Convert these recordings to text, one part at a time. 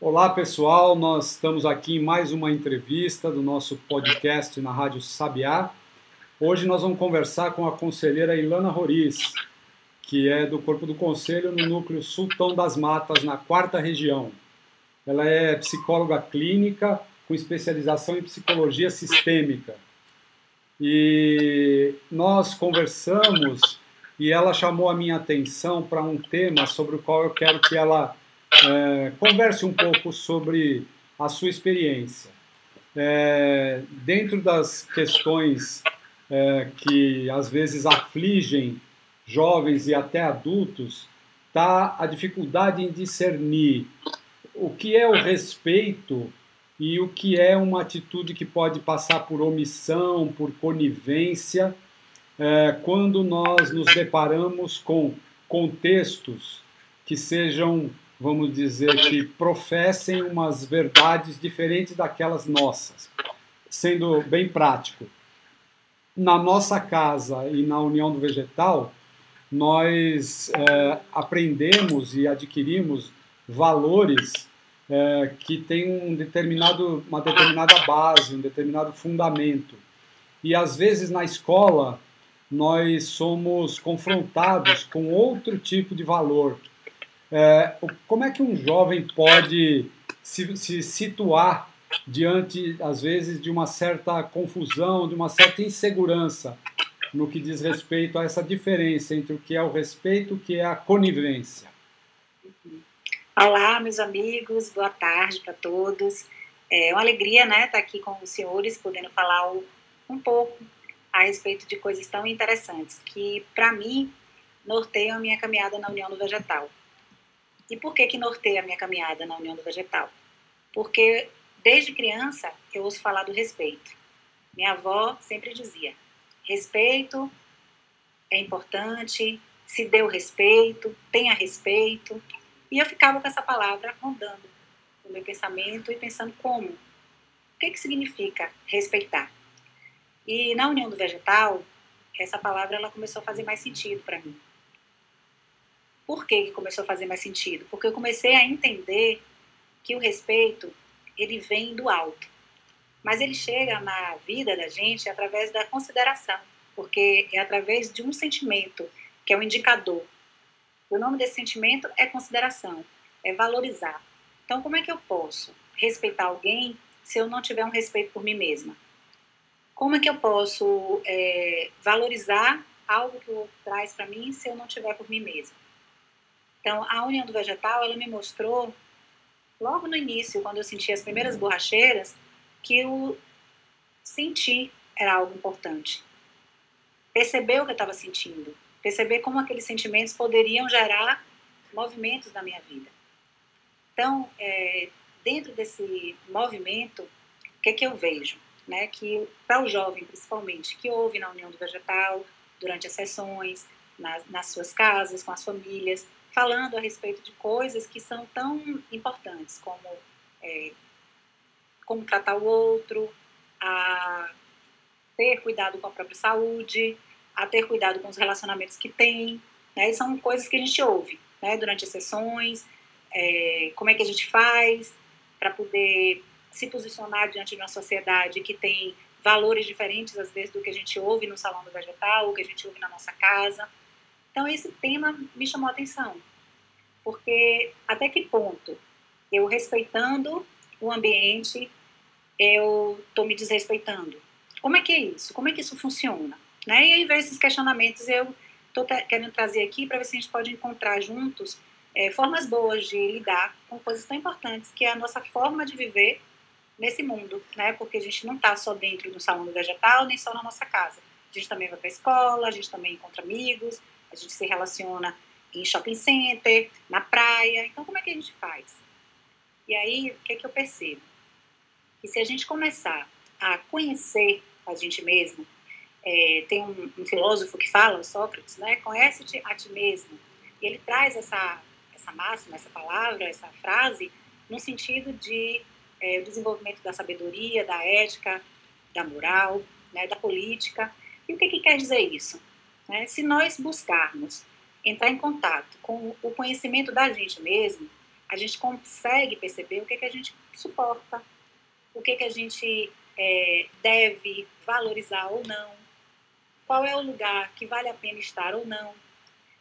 Olá pessoal, nós estamos aqui em mais uma entrevista do nosso podcast na Rádio Sabiá. Hoje nós vamos conversar com a conselheira Ilana Roriz, que é do Corpo do Conselho no Núcleo Sultão das Matas, na quarta região. Ela é psicóloga clínica com especialização em psicologia sistêmica. E nós conversamos e ela chamou a minha atenção para um tema sobre o qual eu quero que ela é, converse um pouco sobre a sua experiência. É, dentro das questões é, que às vezes afligem jovens e até adultos, está a dificuldade em discernir o que é o respeito e o que é uma atitude que pode passar por omissão, por conivência, é, quando nós nos deparamos com contextos que sejam, vamos dizer, que professem umas verdades diferentes daquelas nossas. Sendo bem prático, na nossa casa e na União do Vegetal, nós é, aprendemos e adquirimos valores é, que têm um determinado, uma determinada base, um determinado fundamento. E às vezes na escola nós somos confrontados com outro tipo de valor. É, como é que um jovem pode se, se situar diante, às vezes, de uma certa confusão, de uma certa insegurança no que diz respeito a essa diferença entre o que é o respeito e o que é a conivência? Olá, meus amigos, boa tarde para todos. É uma alegria, né, estar aqui com os senhores, podendo falar um pouco a respeito de coisas tão interessantes que, para mim, norteiam a minha caminhada na União do Vegetal. E por que que norteia a minha caminhada na União do Vegetal? Porque desde criança eu ouço falar do respeito. Minha avó sempre dizia: respeito é importante, se dê o respeito, tenha respeito. E eu ficava com essa palavra rondando no meu pensamento e pensando como. O que, que significa respeitar? E na união do vegetal, essa palavra ela começou a fazer mais sentido para mim. Por que começou a fazer mais sentido? Porque eu comecei a entender que o respeito ele vem do alto, mas ele chega na vida da gente através da consideração, porque é através de um sentimento que é o um indicador. O nome desse sentimento é consideração, é valorizar. Então, como é que eu posso respeitar alguém se eu não tiver um respeito por mim mesma? como é que eu posso é, valorizar algo que o outro traz para mim se eu não tiver por mim mesma? Então, a união do vegetal, ela me mostrou, logo no início, quando eu senti as primeiras borracheiras, que o sentir era algo importante. Perceber o que eu estava sentindo, perceber como aqueles sentimentos poderiam gerar movimentos na minha vida. Então, é, dentro desse movimento, o que, é que eu vejo? né, que para o jovem principalmente, que ouve na União do Vegetal, durante as sessões, nas, nas suas casas, com as famílias, falando a respeito de coisas que são tão importantes, como é, como tratar o outro, a ter cuidado com a própria saúde, a ter cuidado com os relacionamentos que tem, né, são coisas que a gente ouve né, durante as sessões, é, como é que a gente faz para poder se posicionar diante de uma sociedade que tem valores diferentes, às vezes, do que a gente ouve no salão do vegetal, ou que a gente ouve na nossa casa. Então, esse tema me chamou a atenção, porque até que ponto eu respeitando o ambiente, eu estou me desrespeitando? Como é que é isso? Como é que isso funciona? Né? E aí, ver esses questionamentos, eu estou querendo trazer aqui para ver se a gente pode encontrar juntos é, formas boas de lidar com coisas tão importantes, que é a nossa forma de viver nesse mundo, né? Porque a gente não está só dentro do salão do vegetal, nem só na nossa casa. A gente também vai para a escola, a gente também encontra amigos, a gente se relaciona em shopping center, na praia. Então, como é que a gente faz? E aí, o que, é que eu percebo? Que se a gente começar a conhecer a gente mesmo, é, tem um, um, filósofo que fala, Sócrates, né? Conhece-te a ti mesmo. E ele traz essa, essa máxima, essa palavra, essa frase, no sentido de é, desenvolvimento da sabedoria, da ética, da moral, né, da política. E o que, que quer dizer isso? Né? Se nós buscarmos entrar em contato com o conhecimento da gente mesmo, a gente consegue perceber o que, que a gente suporta, o que, que a gente é, deve valorizar ou não, qual é o lugar que vale a pena estar ou não,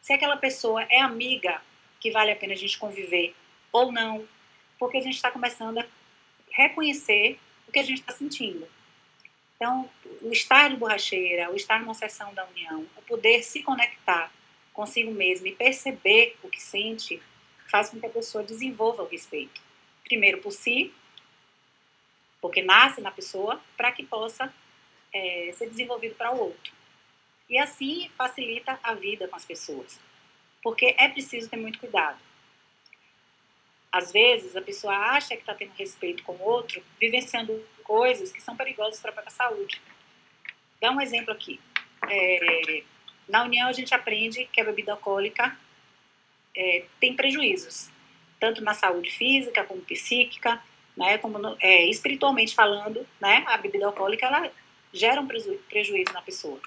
se aquela pessoa é amiga que vale a pena a gente conviver ou não, porque a gente está começando a reconhecer o que a gente está sentindo. Então, o estar de borracheira, o estar numa sessão da união, o poder se conectar consigo mesmo e perceber o que sente, faz com que a pessoa desenvolva o respeito. Primeiro por si, porque nasce na pessoa, para que possa é, ser desenvolvido para o outro. E assim facilita a vida com as pessoas. Porque é preciso ter muito cuidado. Às vezes, a pessoa acha que está tendo respeito com o outro, vivenciando coisas que são perigosas para a própria saúde. Dá um exemplo aqui. É, na União, a gente aprende que a bebida alcoólica é, tem prejuízos, tanto na saúde física como psíquica, né, como no, é, espiritualmente falando, né, a bebida alcoólica ela gera um preju prejuízo na pessoa.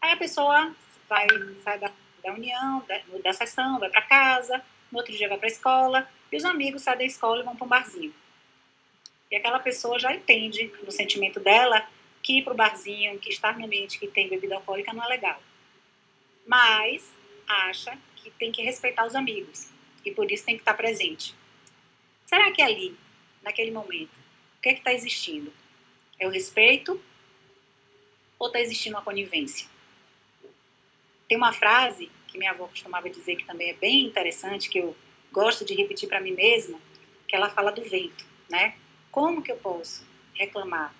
Aí a pessoa vai sai da, da união, da, da sessão, vai para casa, no outro dia vai para a escola, e os amigos saem da escola e vão para um barzinho. E aquela pessoa já entende no sentimento dela que ir para o barzinho, que estar no ambiente que tem bebida alcoólica não é legal. Mas acha que tem que respeitar os amigos e por isso tem que estar presente. Será que ali, naquele momento, o que é está existindo? É o respeito ou está existindo uma conivência? Tem uma frase que minha avó costumava dizer que também é bem interessante, que eu gosto de repetir para mim mesma, que ela fala do vento, né? Como que eu posso reclamar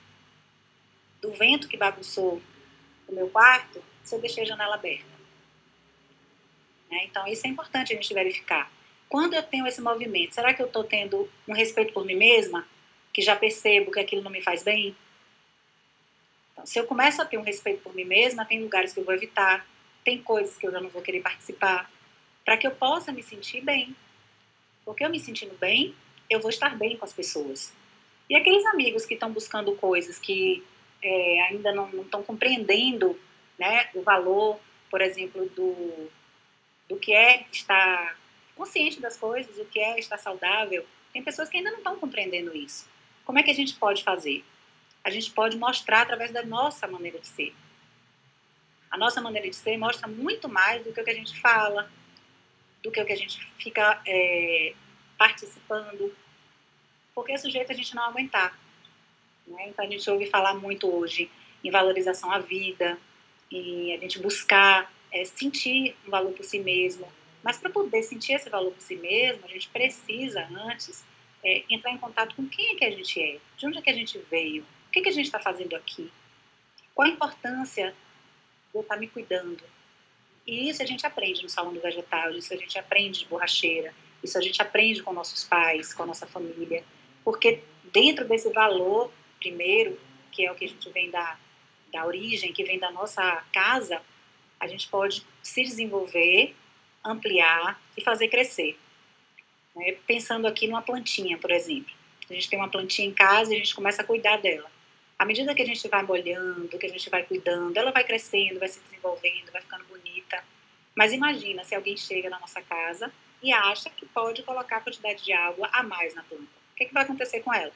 do vento que bagunçou o meu quarto se eu deixei a janela aberta? Né? Então, isso é importante a gente verificar. Quando eu tenho esse movimento, será que eu estou tendo um respeito por mim mesma, que já percebo que aquilo não me faz bem? Então, se eu começo a ter um respeito por mim mesma, tem lugares que eu vou evitar, tem coisas que eu já não vou querer participar, para que eu possa me sentir bem. Porque eu me sentindo bem, eu vou estar bem com as pessoas. E aqueles amigos que estão buscando coisas que é, ainda não estão compreendendo né, o valor, por exemplo, do, do que é estar consciente das coisas, o que é estar saudável, tem pessoas que ainda não estão compreendendo isso. Como é que a gente pode fazer? A gente pode mostrar através da nossa maneira de ser. A nossa maneira de ser mostra muito mais do que o que a gente fala, do que o que a gente fica é, participando, porque é sujeito a gente não aguentar. Né? Então a gente ouve falar muito hoje em valorização à vida, em a gente buscar é, sentir um valor por si mesmo. Mas para poder sentir esse valor por si mesmo, a gente precisa antes é, entrar em contato com quem é que a gente é, de onde é que a gente veio, o que, é que a gente está fazendo aqui, qual a importância de eu estar tá me cuidando, e isso a gente aprende no Salão do Vegetal, isso a gente aprende de borracheira, isso a gente aprende com nossos pais, com a nossa família, porque dentro desse valor, primeiro, que é o que a gente vem da, da origem, que vem da nossa casa, a gente pode se desenvolver, ampliar e fazer crescer. Né? Pensando aqui numa plantinha, por exemplo. A gente tem uma plantinha em casa e a gente começa a cuidar dela. À medida que a gente vai molhando, que a gente vai cuidando, ela vai crescendo, vai se desenvolvendo, vai ficando bonita. Mas imagina se alguém chega na nossa casa e acha que pode colocar a quantidade de água a mais na planta. O que, é que vai acontecer com ela?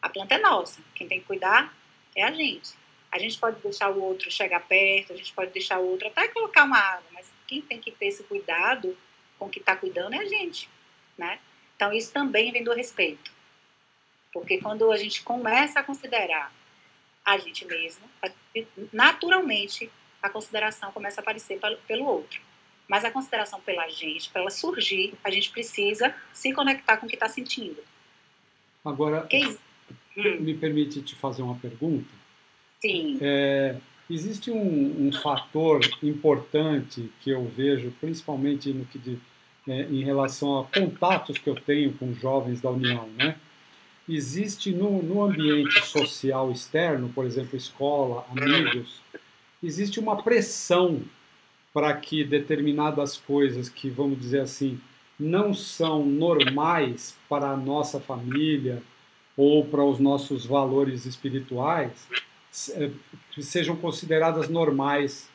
A planta é nossa. Quem tem que cuidar é a gente. A gente pode deixar o outro chegar perto, a gente pode deixar o outro até colocar uma água, mas quem tem que ter esse cuidado com o que está cuidando é a gente, né? Então isso também vem do respeito. Porque quando a gente começa a considerar a gente mesmo, naturalmente a consideração começa a aparecer pelo outro. Mas a consideração pela gente, para ela surgir, a gente precisa se conectar com o que está sentindo. Agora, que... Hum. me permite te fazer uma pergunta? Sim. É, existe um, um, fator importante que eu vejo, principalmente no que de, é, em relação a contatos que eu tenho com jovens da União, né? existe no, no ambiente social externo, por exemplo, escola, amigos, existe uma pressão para que determinadas coisas que, vamos dizer assim, não são normais para a nossa família ou para os nossos valores espirituais, sejam consideradas normais.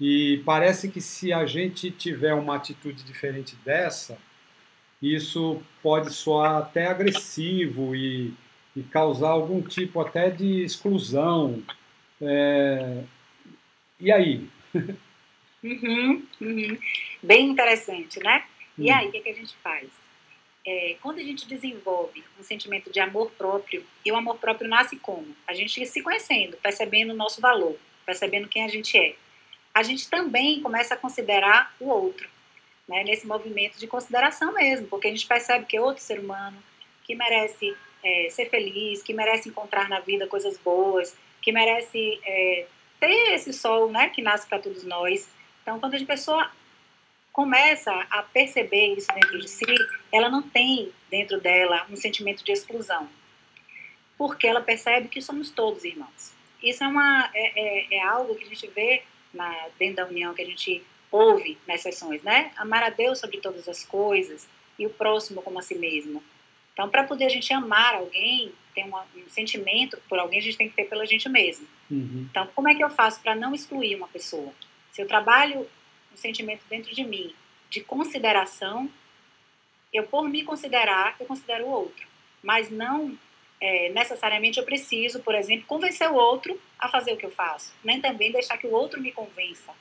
E parece que se a gente tiver uma atitude diferente dessa, isso pode soar até agressivo e, e causar algum tipo até de exclusão. É... E aí? Uhum, uhum. Bem interessante, né? E hum. aí, o que, que a gente faz? É, quando a gente desenvolve um sentimento de amor próprio, e o amor próprio nasce como? A gente se conhecendo, percebendo o nosso valor, percebendo quem a gente é. A gente também começa a considerar o outro, né, nesse movimento de consideração mesmo, porque a gente percebe que é outro ser humano, que merece é, ser feliz, que merece encontrar na vida coisas boas, que merece é, ter esse sol né, que nasce para todos nós. Então, quando a pessoa começa a perceber isso dentro de si, ela não tem dentro dela um sentimento de exclusão, porque ela percebe que somos todos irmãos. Isso é, uma, é, é, é algo que a gente vê na, dentro da união, que a gente ouve nas sessões, né? Amar a Deus sobre todas as coisas e o próximo como a si mesmo. Então, para poder a gente amar alguém, ter um sentimento por alguém, a gente tem que ter pela gente mesmo. Uhum. Então, como é que eu faço para não excluir uma pessoa? Se eu trabalho um sentimento dentro de mim de consideração, eu, por me considerar, eu considero o outro. Mas não é, necessariamente eu preciso, por exemplo, convencer o outro a fazer o que eu faço. Nem também deixar que o outro me convença,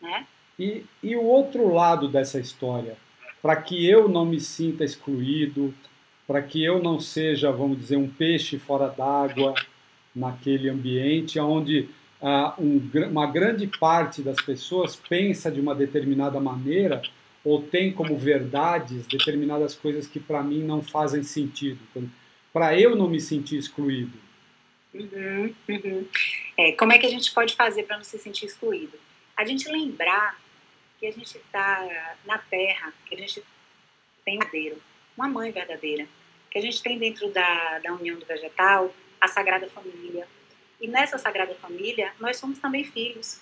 né? E, e o outro lado dessa história, para que eu não me sinta excluído, para que eu não seja, vamos dizer, um peixe fora d'água naquele ambiente onde uma grande parte das pessoas pensa de uma determinada maneira ou tem como verdades determinadas coisas que para mim não fazem sentido, para eu não me sentir excluído. Uhum, uhum. É, como é que a gente pode fazer para não se sentir excluído? A gente lembrar que a gente está na Terra, que a gente tem verdadeiro, uma mãe verdadeira, que a gente tem dentro da, da união do vegetal a Sagrada Família, e nessa Sagrada Família, nós somos também filhos.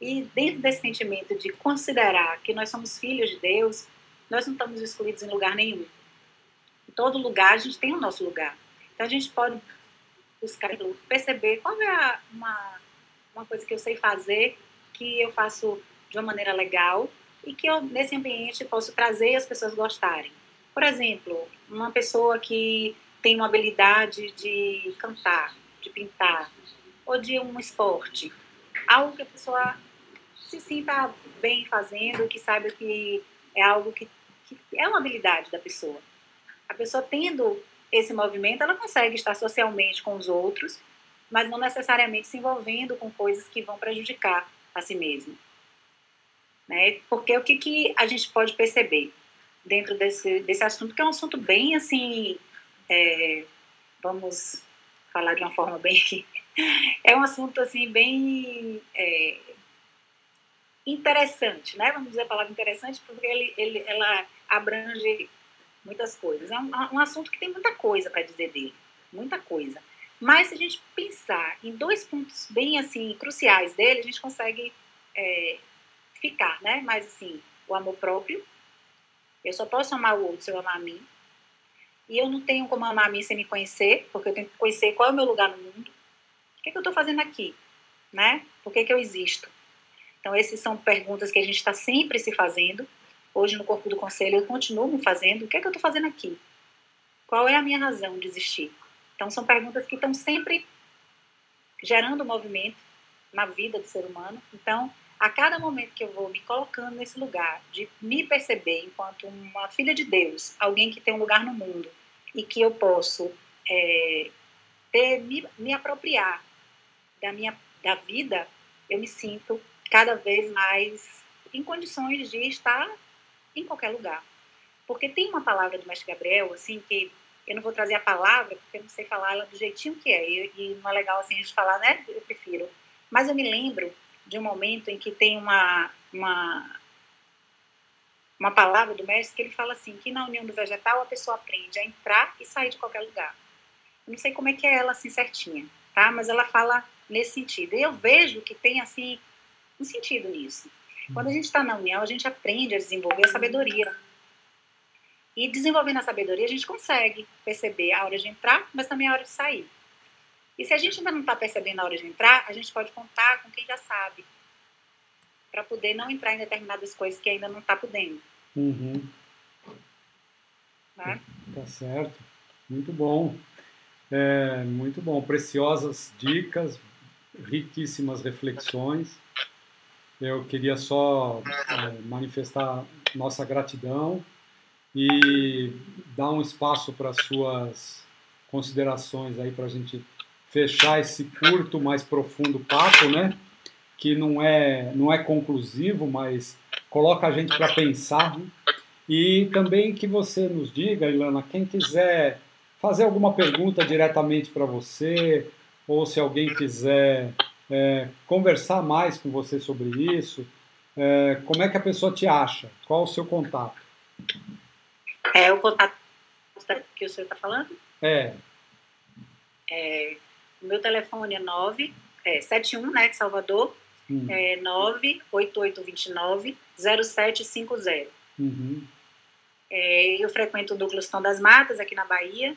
E dentro desse sentimento de considerar que nós somos filhos de Deus, nós não estamos excluídos em lugar nenhum. Em todo lugar, a gente tem o nosso lugar. Então, a gente pode buscar perceber qual é uma, uma coisa que eu sei fazer, que eu faço de uma maneira legal e que eu, nesse ambiente, posso trazer e as pessoas gostarem. Por exemplo, uma pessoa que tem uma habilidade de cantar, de pintar, ou de um esporte. Algo que a pessoa se sinta bem fazendo, que saiba que é algo que, que é uma habilidade da pessoa. A pessoa tendo esse movimento, ela consegue estar socialmente com os outros, mas não necessariamente se envolvendo com coisas que vão prejudicar a si mesmo. Né? Porque o que, que a gente pode perceber dentro desse, desse assunto, que é um assunto bem assim, é, vamos falar de uma forma bem. é um assunto assim bem é, interessante, né? Vamos dizer a palavra interessante porque ele, ele, ela abrange muitas coisas. É um, um assunto que tem muita coisa para dizer dele, muita coisa. Mas se a gente pensar em dois pontos bem assim cruciais dele, a gente consegue é, ficar, né? Mas assim, o amor próprio. Eu só posso amar o outro se eu amar a mim e eu não tenho como amar a mim sem me conhecer, porque eu tenho que conhecer qual é o meu lugar no mundo. O que, é que eu estou fazendo aqui? Né? Por que, que eu existo? Então, essas são perguntas que a gente está sempre se fazendo. Hoje, no Corpo do Conselho, eu continuo me fazendo. O que é que eu estou fazendo aqui? Qual é a minha razão de existir? Então, são perguntas que estão sempre gerando movimento na vida do ser humano. Então, a cada momento que eu vou me colocando nesse lugar de me perceber enquanto uma filha de Deus, alguém que tem um lugar no mundo, e que eu posso é, ter, me, me apropriar da minha da vida, eu me sinto cada vez mais em condições de estar em qualquer lugar. Porque tem uma palavra do Mestre Gabriel, assim, que eu não vou trazer a palavra, porque eu não sei falar ela do jeitinho que é, e, e não é legal assim a gente falar, né? Eu prefiro. Mas eu me lembro de um momento em que tem uma, uma, uma palavra do mestre que ele fala assim, que na união do vegetal a pessoa aprende a entrar e sair de qualquer lugar. Eu não sei como é que é ela assim certinha, tá? Mas ela fala nesse sentido. E eu vejo que tem assim um sentido nisso. Quando a gente está na união, a gente aprende a desenvolver a sabedoria. E desenvolvendo a sabedoria, a gente consegue perceber a hora de entrar, mas também a hora de sair. E se a gente ainda não está percebendo a hora de entrar, a gente pode contar com quem já sabe, para poder não entrar em determinadas coisas que ainda não está podendo. Uhum. Né? Tá certo. Muito bom. É, muito bom. Preciosas dicas, riquíssimas reflexões. Eu queria só é, manifestar nossa gratidão e dar um espaço para suas considerações aí para a gente fechar esse curto, mais profundo papo, né? Que não é não é conclusivo, mas coloca a gente para pensar. Né? E também que você nos diga, Ilana, quem quiser fazer alguma pergunta diretamente para você, ou se alguém quiser é, conversar mais com você sobre isso, é, como é que a pessoa te acha? Qual o seu contato? É o contato que o senhor está falando? É. é. O meu telefone é 9, é 71, né, de Salvador, hum. é 98829 0750. Uhum. É, eu frequento o Núcleo Estão das Matas, aqui na Bahia,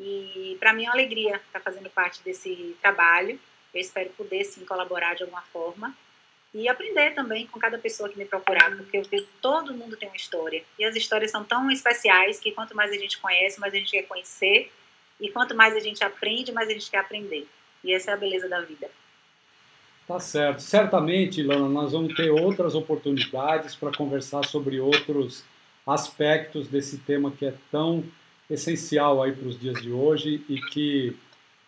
e para mim é uma alegria estar fazendo parte desse trabalho. Eu espero poder, sim, colaborar de alguma forma e aprender também com cada pessoa que me procurar, porque eu vejo que todo mundo tem uma história. E as histórias são tão especiais que quanto mais a gente conhece, mais a gente quer conhecer. E quanto mais a gente aprende, mais a gente quer aprender. E essa é a beleza da vida. Tá certo. Certamente, Ilana, nós vamos ter outras oportunidades para conversar sobre outros aspectos desse tema que é tão essencial aí para os dias de hoje e que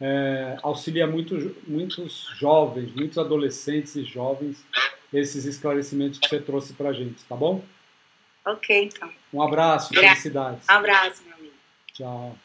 é, auxilia muito, muitos jovens, muitos adolescentes e jovens esses esclarecimentos que você trouxe para a gente, tá bom? Ok, então. Um abraço, felicidades. Um abraço, meu amigo. Tchau.